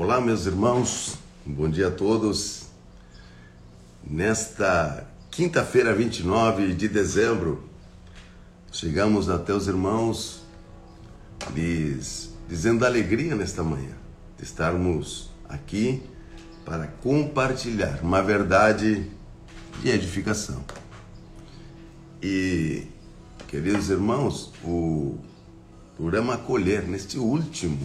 Olá, meus irmãos, bom dia a todos. Nesta quinta-feira, 29 de dezembro, chegamos até os irmãos lhes dizendo alegria nesta manhã de estarmos aqui para compartilhar uma verdade de edificação. E, queridos irmãos, o programa Acolher, neste último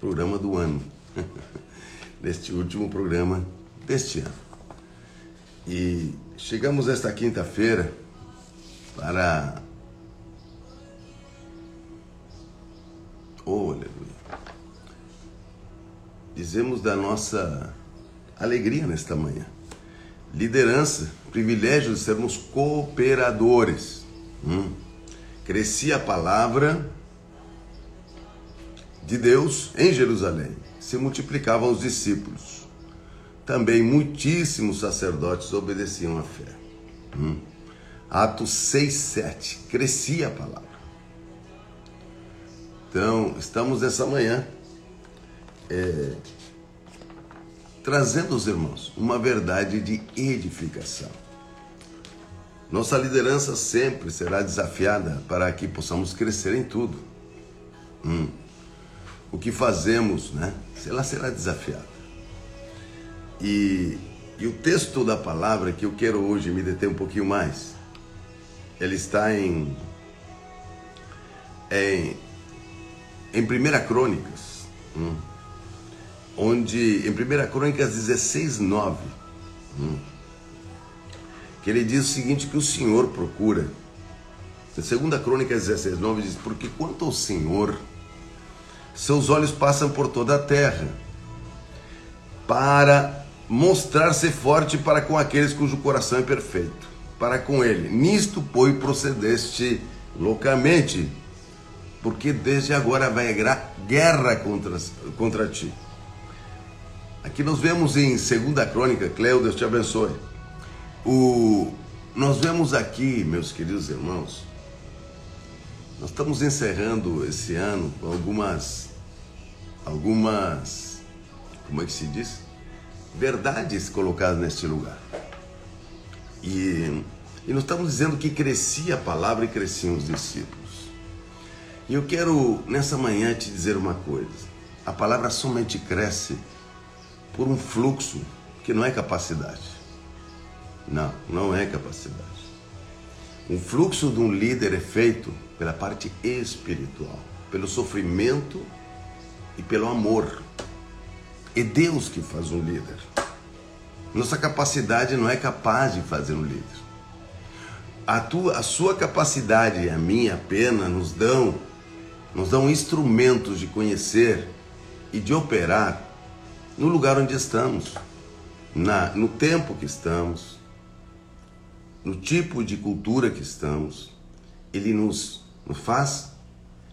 programa do ano, neste último programa deste ano. E chegamos esta quinta-feira para. Oh, aleluia. Dizemos da nossa alegria nesta manhã. Liderança, privilégio de sermos cooperadores. Hum. Crescia a palavra de Deus em Jerusalém. Se multiplicavam os discípulos. Também muitíssimos sacerdotes obedeciam à fé. Hum. Atos 6, 7. Crescia a palavra. Então, estamos nessa manhã é, trazendo aos irmãos uma verdade de edificação. Nossa liderança sempre será desafiada para que possamos crescer em tudo. Hum. O que fazemos, né? Ela será desafiada. E, e o texto da palavra que eu quero hoje me deter um pouquinho mais, ele está em, em, em 1 Crônicas. Hum onde em 1 Crônicas 16, 9, hum, que ele diz o seguinte, que o Senhor procura. Em 2 Crônicas 16, 9 diz, porque quanto ao Senhor, seus olhos passam por toda a terra, para mostrar-se forte para com aqueles cujo coração é perfeito, para com ele. Nisto, pois, procedeste loucamente, porque desde agora vai guerra contra, contra ti. Aqui nós vemos em 2 Crônica, Cleo, Deus te abençoe. O, nós vemos aqui, meus queridos irmãos, nós estamos encerrando esse ano com algumas, algumas, como é que se diz? Verdades colocadas neste lugar. E, e nós estamos dizendo que crescia a palavra e cresciam os discípulos. E eu quero nessa manhã te dizer uma coisa: a palavra somente cresce por um fluxo que não é capacidade. Não, não é capacidade. O fluxo de um líder é feito pela parte espiritual, pelo sofrimento e pelo amor. É Deus que faz um líder. Nossa capacidade não é capaz de fazer um líder. A, tua, a sua capacidade e a minha pena nos dão, nos dão instrumentos de conhecer e de operar no lugar onde estamos, na, no tempo que estamos, no tipo de cultura que estamos. Ele nos, nos faz,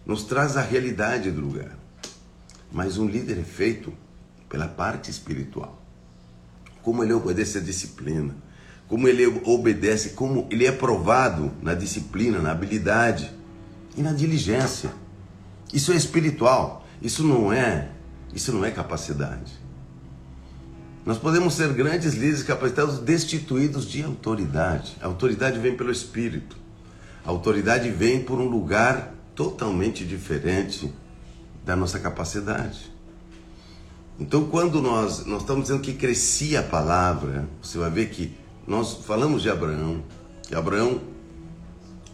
nos traz a realidade do lugar. Mas um líder é feito pela parte espiritual. Como ele obedece a disciplina, como ele obedece, como ele é provado na disciplina, na habilidade e na diligência. Isso é espiritual. Isso não é, isso não é capacidade. Nós podemos ser grandes líderes capacitados destituídos de autoridade. A autoridade vem pelo Espírito. A autoridade vem por um lugar totalmente diferente da nossa capacidade. Então, quando nós, nós estamos dizendo que crescia a palavra, você vai ver que nós falamos de Abraão, que Abraão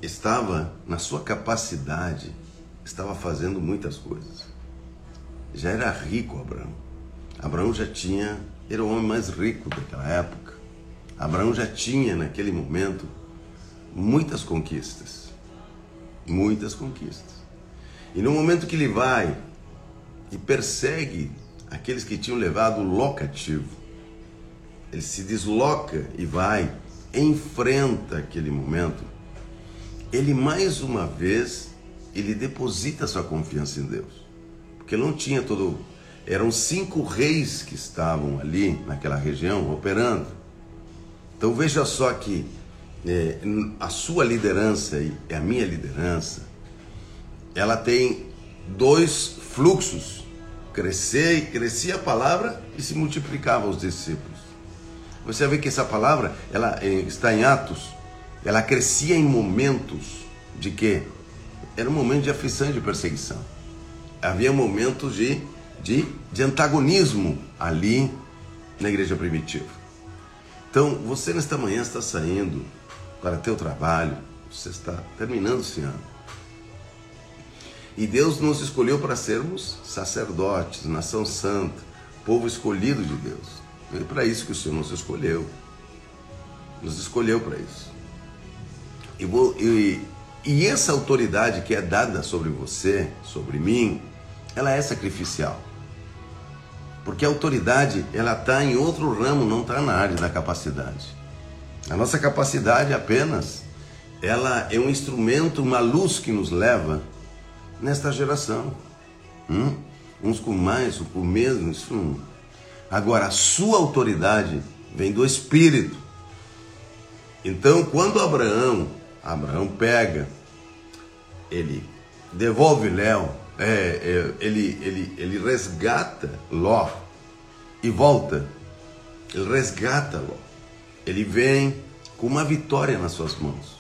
estava na sua capacidade, estava fazendo muitas coisas. Já era rico Abraão. Abraão já tinha era o homem mais rico daquela época. Abraão já tinha, naquele momento, muitas conquistas. Muitas conquistas. E no momento que ele vai e persegue aqueles que tinham levado o locativo, ele se desloca e vai, enfrenta aquele momento, ele mais uma vez, ele deposita sua confiança em Deus. Porque não tinha todo eram cinco reis que estavam ali naquela região operando. Então veja só que é, a sua liderança e a minha liderança, ela tem dois fluxos crescer, crescia a palavra e se multiplicava os discípulos. Você vê que essa palavra, ela eh, está em Atos, ela crescia em momentos de quê? Era um momento de aflição e de perseguição. Havia momentos de, de, de antagonismo ali na igreja primitiva. Então, você nesta manhã está saindo para teu trabalho, você está terminando esse ano. E Deus nos escolheu para sermos sacerdotes, nação santa, povo escolhido de Deus. É para isso que o Senhor nos escolheu. Nos escolheu para isso. E, vou, e, e essa autoridade que é dada sobre você, sobre mim, ela é sacrificial. Porque a autoridade, ela está em outro ramo, não está na área da capacidade. A nossa capacidade apenas, ela é um instrumento, uma luz que nos leva nesta geração. Hum? Uns com mais, uns com menos, isso Agora, a sua autoridade vem do Espírito. Então, quando Abraão, Abraão pega, ele devolve Léo, é, é, ele, ele, ele resgata Ló e volta. Ele resgata Ló. Ele vem com uma vitória nas suas mãos.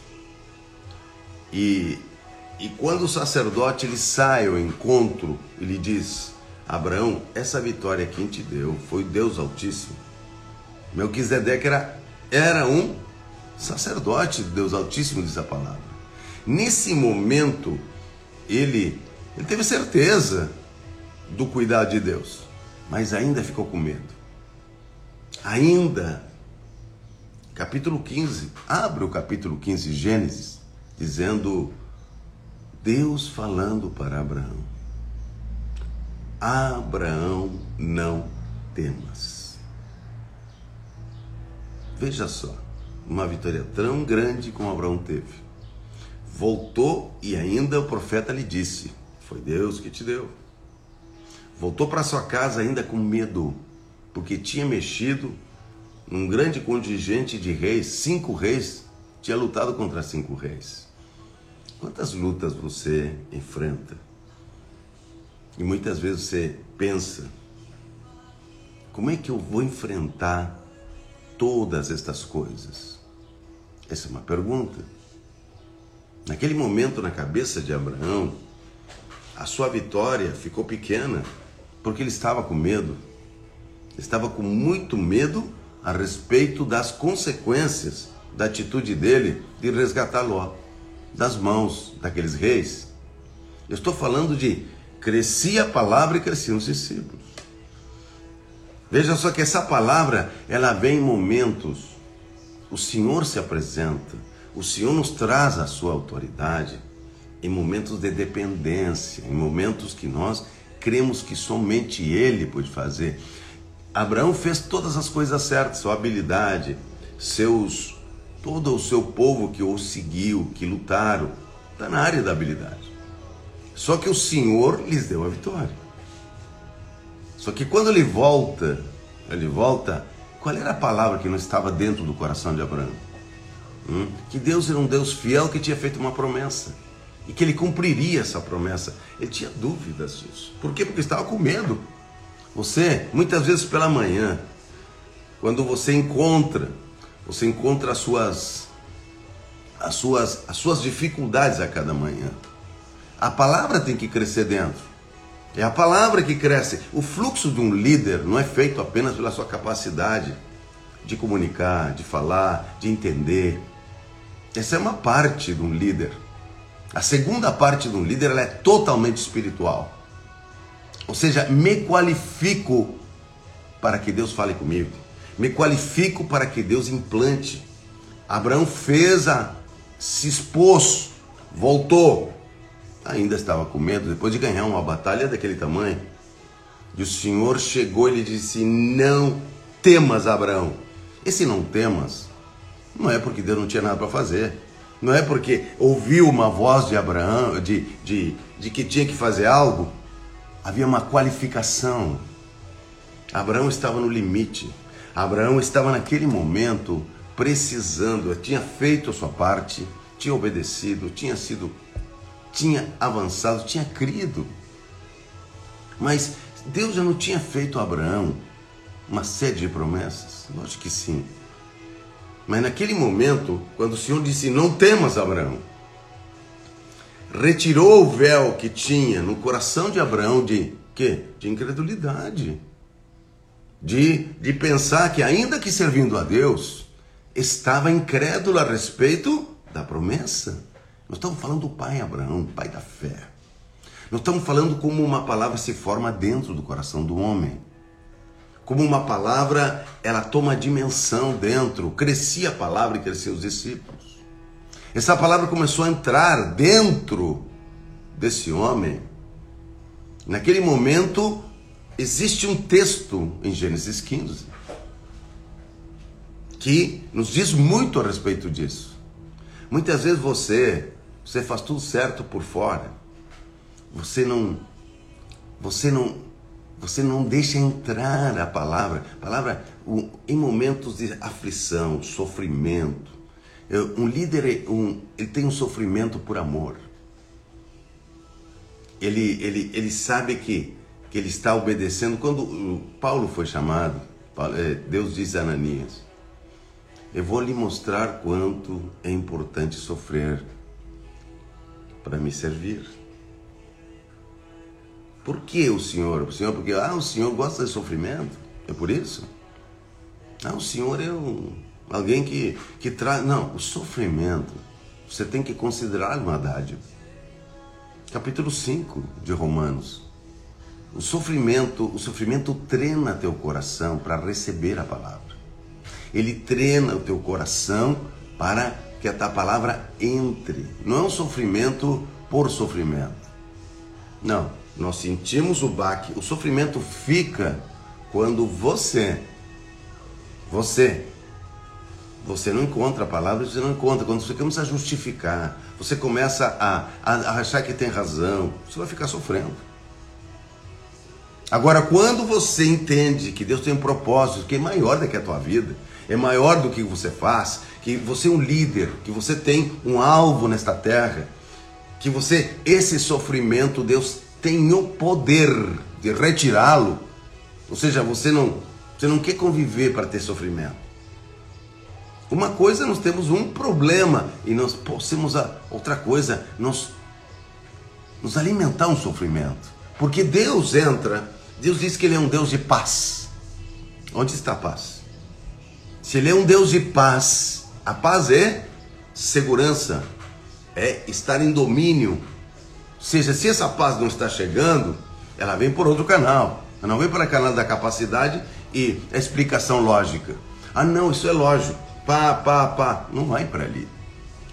E, e quando o sacerdote ele sai ao encontro, ele diz: Abraão, essa vitória quem te deu foi Deus Altíssimo. Melquisedeque era, era um sacerdote de Deus Altíssimo, diz a palavra. Nesse momento, ele, ele teve certeza do cuidado de Deus, mas ainda ficou com medo. Ainda, capítulo 15, abre o capítulo 15, Gênesis, dizendo Deus falando para Abraão. Abraão, não temas. Veja só, uma vitória tão grande como Abraão teve. Voltou e ainda o profeta lhe disse: Foi Deus que te deu. Voltou para sua casa ainda com medo, porque tinha mexido num grande contingente de reis, cinco reis, tinha lutado contra cinco reis. Quantas lutas você enfrenta? E muitas vezes você pensa: como é que eu vou enfrentar todas estas coisas? Essa é uma pergunta. Naquele momento, na cabeça de Abraão, a sua vitória ficou pequena porque ele estava com medo. Estava com muito medo a respeito das consequências da atitude dele de resgatar Ló das mãos daqueles reis. Eu estou falando de Crescia a palavra e cresciam os discípulos. Veja só que essa palavra, ela vem em momentos. O Senhor se apresenta, o Senhor nos traz a sua autoridade em momentos de dependência, em momentos que nós cremos que somente Ele pode fazer. Abraão fez todas as coisas certas, sua habilidade, seus todo o seu povo que o seguiu, que lutaram, está na área da habilidade. Só que o Senhor lhes deu a vitória. Só que quando ele volta, ele volta, qual era a palavra que não estava dentro do coração de Abraão? Hum? Que Deus era um Deus fiel que tinha feito uma promessa e que ele cumpriria essa promessa. Ele tinha dúvidas disso. Por quê? Porque estava com medo. Você, muitas vezes pela manhã, quando você encontra, você encontra as suas as suas as suas dificuldades a cada manhã. A palavra tem que crescer dentro. É a palavra que cresce. O fluxo de um líder não é feito apenas pela sua capacidade de comunicar, de falar, de entender. Essa é uma parte de um líder. A segunda parte de um líder é totalmente espiritual. Ou seja, me qualifico para que Deus fale comigo. Me qualifico para que Deus implante. Abraão fez a, se expôs, voltou, ainda estava com medo, depois de ganhar uma batalha daquele tamanho. E o Senhor chegou e lhe disse: Não temas, Abraão. Esse não temas não é porque Deus não tinha nada para fazer. Não é porque ouviu uma voz de Abraão, de, de, de que tinha que fazer algo. Havia uma qualificação. Abraão estava no limite. Abraão estava naquele momento precisando, tinha feito a sua parte, tinha obedecido, tinha sido tinha avançado, tinha crido. Mas Deus já não tinha feito a Abraão uma série de promessas? Lógico que sim. Mas naquele momento, quando o Senhor disse: Não temas, Abraão, retirou o véu que tinha no coração de Abraão de quê? De incredulidade. De, de pensar que, ainda que servindo a Deus, estava incrédulo a respeito da promessa. Nós estamos falando do pai Abraão, pai da fé. Nós estamos falando como uma palavra se forma dentro do coração do homem. Como uma palavra, ela toma dimensão dentro. Crescia a palavra e cresciam os discípulos. Essa palavra começou a entrar dentro desse homem. Naquele momento, existe um texto em Gênesis 15 que nos diz muito a respeito disso. Muitas vezes você, você faz tudo certo por fora. Você não você não você não deixa entrar a palavra. A palavra em momentos de aflição, sofrimento. Um líder um, ele tem um sofrimento por amor. Ele, ele, ele sabe que, que ele está obedecendo. Quando Paulo foi chamado, é, Deus disse a Ananias: Eu vou lhe mostrar quanto é importante sofrer para me servir. Por que o Senhor? O Senhor, porque ah, o Senhor gosta de sofrimento. É por isso? Ah, o Senhor é um, alguém que, que traz. Não, o sofrimento, você tem que considerar uma dádiva. Capítulo 5 de Romanos. O sofrimento, o sofrimento treina teu coração para receber a palavra. Ele treina o teu coração para que a palavra entre. Não é um sofrimento por sofrimento. Não, nós sentimos o baque. O sofrimento fica quando você, você, você não encontra a palavra, você não encontra. Quando você começa a justificar, você começa a, a, a achar que tem razão, você vai ficar sofrendo. Agora, quando você entende que Deus tem um propósito que é maior do que a tua vida, é maior do que você faz, que você é um líder, que você tem um alvo nesta terra, que você, esse sofrimento, Deus tem o poder de retirá-lo. Ou seja, você não, você não quer conviver para ter sofrimento. Uma coisa, nós temos um problema e nós possamos a outra coisa, nós nos alimentar um sofrimento. Porque Deus entra, Deus diz que ele é um Deus de paz. Onde está a paz? Se ele é um Deus de paz, a paz é segurança, é estar em domínio seja, se essa paz não está chegando, ela vem por outro canal. Ela não vem para o canal da capacidade e a explicação lógica. Ah, não, isso é lógico. Pá, pá, pá. Não vai para ali.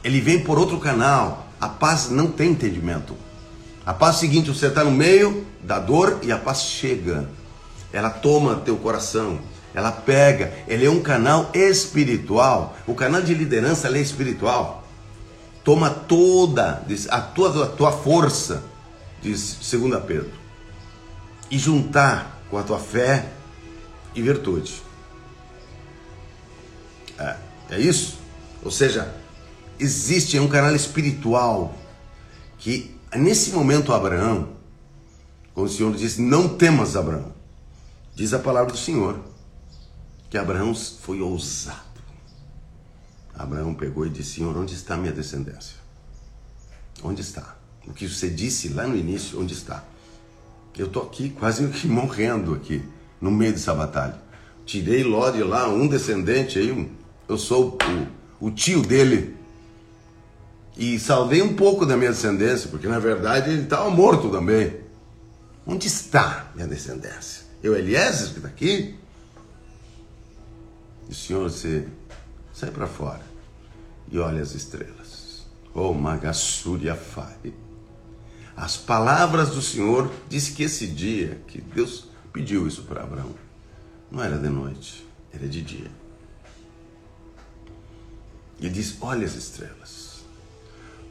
Ele vem por outro canal. A paz não tem entendimento. A paz é o seguinte: você está no meio da dor e a paz chega. Ela toma teu coração. Ela pega. Ele é um canal espiritual. O canal de liderança é espiritual toma toda a tua, a tua força, diz 2 Pedro, e juntar com a tua fé e virtude. É, é isso? Ou seja, existe um canal espiritual que nesse momento Abraão, quando o Senhor disse, não temas Abraão, diz a palavra do Senhor, que Abraão foi ousado. Abraão pegou e disse: Senhor, onde está minha descendência? Onde está? O que você disse lá no início, onde está? Eu estou aqui quase que morrendo aqui, no meio dessa batalha. Tirei Ló de lá, um descendente aí, eu sou o, o tio dele. E salvei um pouco da minha descendência, porque na verdade ele estava morto também. Onde está minha descendência? Eu, Eliezer, que está aqui? E o Senhor, você sai para fora e olha as estrelas. Oh, Magassuria Fai. As palavras do Senhor diz que esse dia que Deus pediu isso para Abraão, não era de noite, era de dia. Ele diz: Olha as estrelas.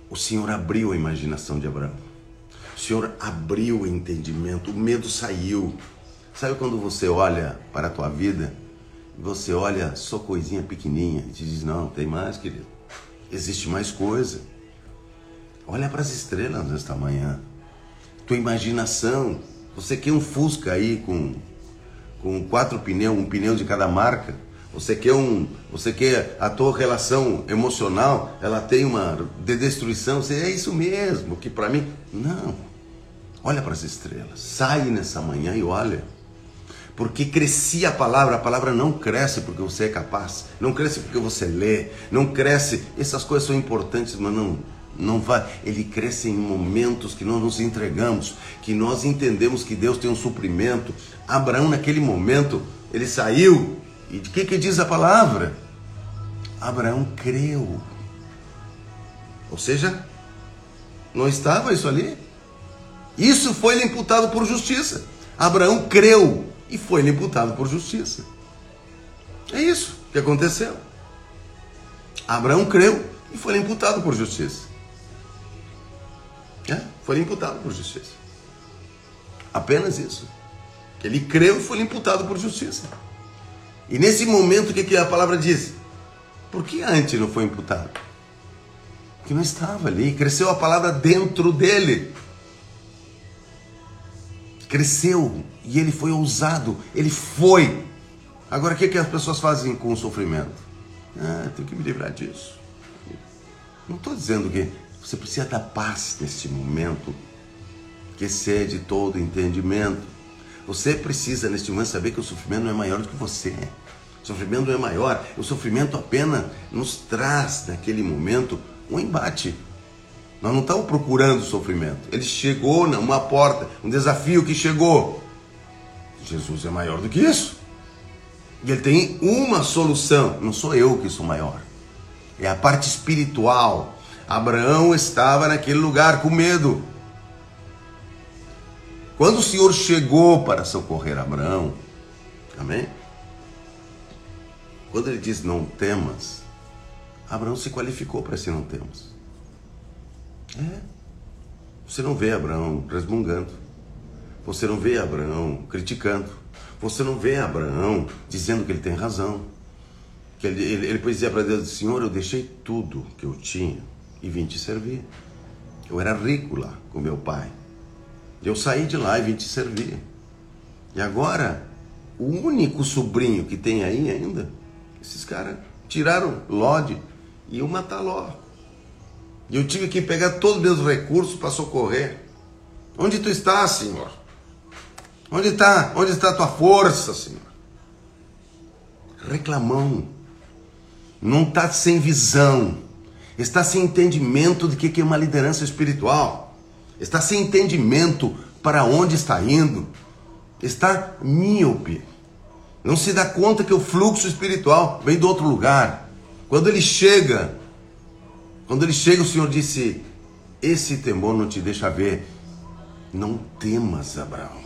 O Senhor abriu a imaginação de Abraão. Senhor abriu o entendimento, o medo saiu. Sabe quando você olha para a tua vida e você olha só coisinha pequenininha e te diz: Não, tem mais, querido existe mais coisa. Olha para as estrelas nesta manhã. Tua imaginação, Você quer um Fusca aí com, com quatro pneus, um pneu de cada marca? Você quer um, você quer a tua relação emocional, ela tem uma de destruição, você é isso mesmo, que para mim, não. Olha para as estrelas. Sai nessa manhã e olha. Porque crescia a palavra, a palavra não cresce porque você é capaz, não cresce porque você lê, não cresce. Essas coisas são importantes, mas não não vai, ele cresce em momentos que nós nos entregamos, que nós entendemos que Deus tem um suprimento. Abraão naquele momento, ele saiu e de que que diz a palavra? Abraão creu. Ou seja, não estava isso ali? Isso foi lhe imputado por justiça. Abraão creu e foi lhe imputado por justiça. É isso que aconteceu. Abraão creu e foi imputado por justiça. É, foi imputado por justiça. Apenas isso. Ele creu e foi imputado por justiça. E nesse momento, o que, que a palavra diz? Por que antes não foi imputado? Porque não estava ali. Cresceu a palavra dentro dele. Cresceu e ele foi ousado. Ele foi. Agora, o que, que as pessoas fazem com o sofrimento? Ah, tenho que me livrar disso. Não estou dizendo que você precisa da paz neste momento, que excede todo entendimento. Você precisa, neste momento, saber que o sofrimento não é maior do que você. O sofrimento não é maior. O sofrimento apenas nos traz, naquele momento, um embate. Nós não estamos procurando sofrimento. Ele chegou numa porta, um desafio que chegou. Jesus é maior do que isso. E ele tem uma solução. Não sou eu que sou maior. É a parte espiritual. Abraão estava naquele lugar com medo. Quando o Senhor chegou para socorrer Abraão, amém? Quando ele diz não temas, Abraão se qualificou para esse não temas. É. Você não vê Abraão resmungando. Você não vê Abraão criticando. Você não vê Abraão dizendo que ele tem razão. Que ele, ele, ele para Deus: Senhor, eu deixei tudo que eu tinha e vim te servir. Eu era rico lá com meu pai. Eu saí de lá e vim te servir. E agora, o único sobrinho que tem aí ainda, esses caras tiraram Lode e iam matar Ló. E eu tive que pegar todos os meus recursos para socorrer. Onde tu estás, Senhor? Onde está? Onde está a tua força, Senhor? Reclamão. Não está sem visão. Está sem entendimento de que é uma liderança espiritual está sem entendimento para onde está indo, está míope, não se dá conta que o fluxo espiritual vem do outro lugar. Quando ele chega, quando ele chega, o Senhor disse: Esse temor não te deixa ver. Não temas, Abraão.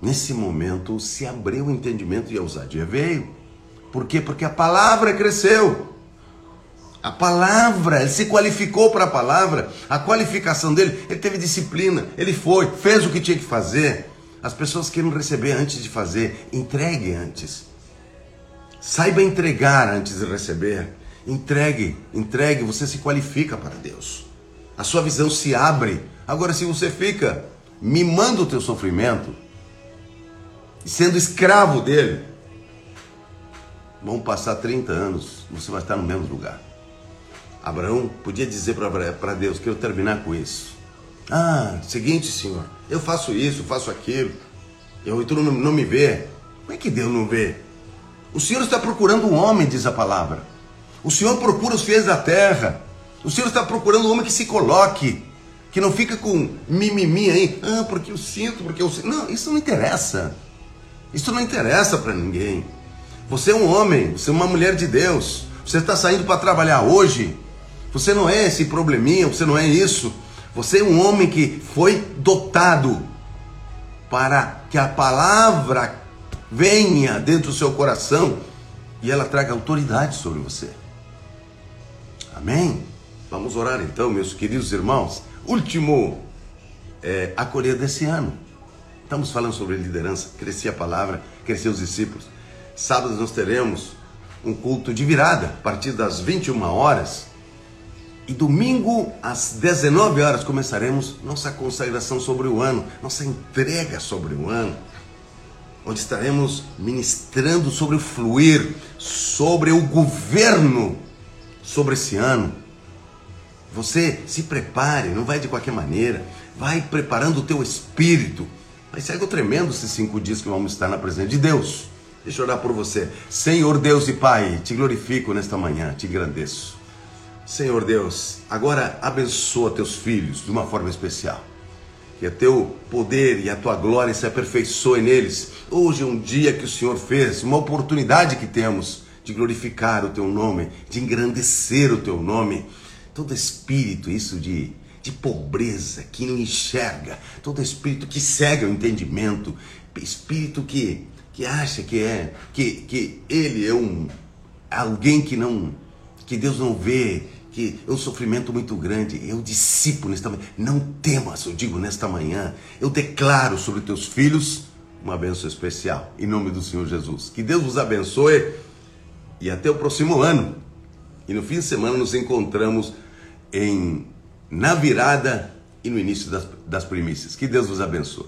Nesse momento se abriu o entendimento e a ousadia veio. Por quê? Porque a palavra cresceu. A palavra, ele se qualificou para a palavra. A qualificação dele, ele teve disciplina, ele foi, fez o que tinha que fazer. As pessoas querem receber antes de fazer, entregue antes. Saiba entregar antes de receber. Entregue, entregue, você se qualifica para Deus. A sua visão se abre. Agora, se você fica mimando o teu sofrimento, sendo escravo dele, vão passar 30 anos, você vai estar no mesmo lugar. Abraão podia dizer para Deus: Quero terminar com isso. Ah, seguinte, Senhor, eu faço isso, faço aquilo, eu, tu não, não me vê. Como é que Deus não vê? O Senhor está procurando um homem, diz a palavra. O Senhor procura os fiéis da terra. O Senhor está procurando um homem que se coloque, que não fica com mimimi aí. Ah, porque eu sinto, porque eu sinto. Não, isso não interessa. Isso não interessa para ninguém. Você é um homem, você é uma mulher de Deus. Você está saindo para trabalhar hoje. Você não é esse probleminha, você não é isso. Você é um homem que foi dotado para que a palavra venha dentro do seu coração e ela traga autoridade sobre você. Amém? Vamos orar então, meus queridos irmãos. Último é, acolher desse ano. Estamos falando sobre liderança, crescer a palavra, crescer os discípulos. Sábado nós teremos um culto de virada, a partir das 21 horas E domingo, às 19 horas, começaremos nossa consagração sobre o ano, nossa entrega sobre o ano, onde estaremos ministrando sobre o fluir, sobre o governo sobre esse ano. Você se prepare, não vai de qualquer maneira, vai preparando o teu espírito. Ser algo tremendo esses cinco dias que vamos estar na presença de Deus. Deixa eu orar por você. Senhor Deus e Pai, te glorifico nesta manhã, te agradeço. Senhor Deus, agora abençoa teus filhos de uma forma especial. Que o teu poder e a tua glória se aperfeiçoem neles. Hoje é um dia que o Senhor fez, uma oportunidade que temos de glorificar o teu nome, de engrandecer o teu nome. Todo espírito, isso de, de pobreza, que não enxerga, todo espírito que segue o entendimento, espírito que, que acha que é, que, que ele é um alguém que não, que Deus não vê, que é um sofrimento muito grande. Eu dissipo nesta manhã. Não temas, eu digo nesta manhã. Eu declaro sobre teus filhos uma bênção especial. Em nome do Senhor Jesus. Que Deus vos abençoe. E até o próximo ano. E no fim de semana nos encontramos em na virada e no início das, das primícias. Que Deus vos abençoe.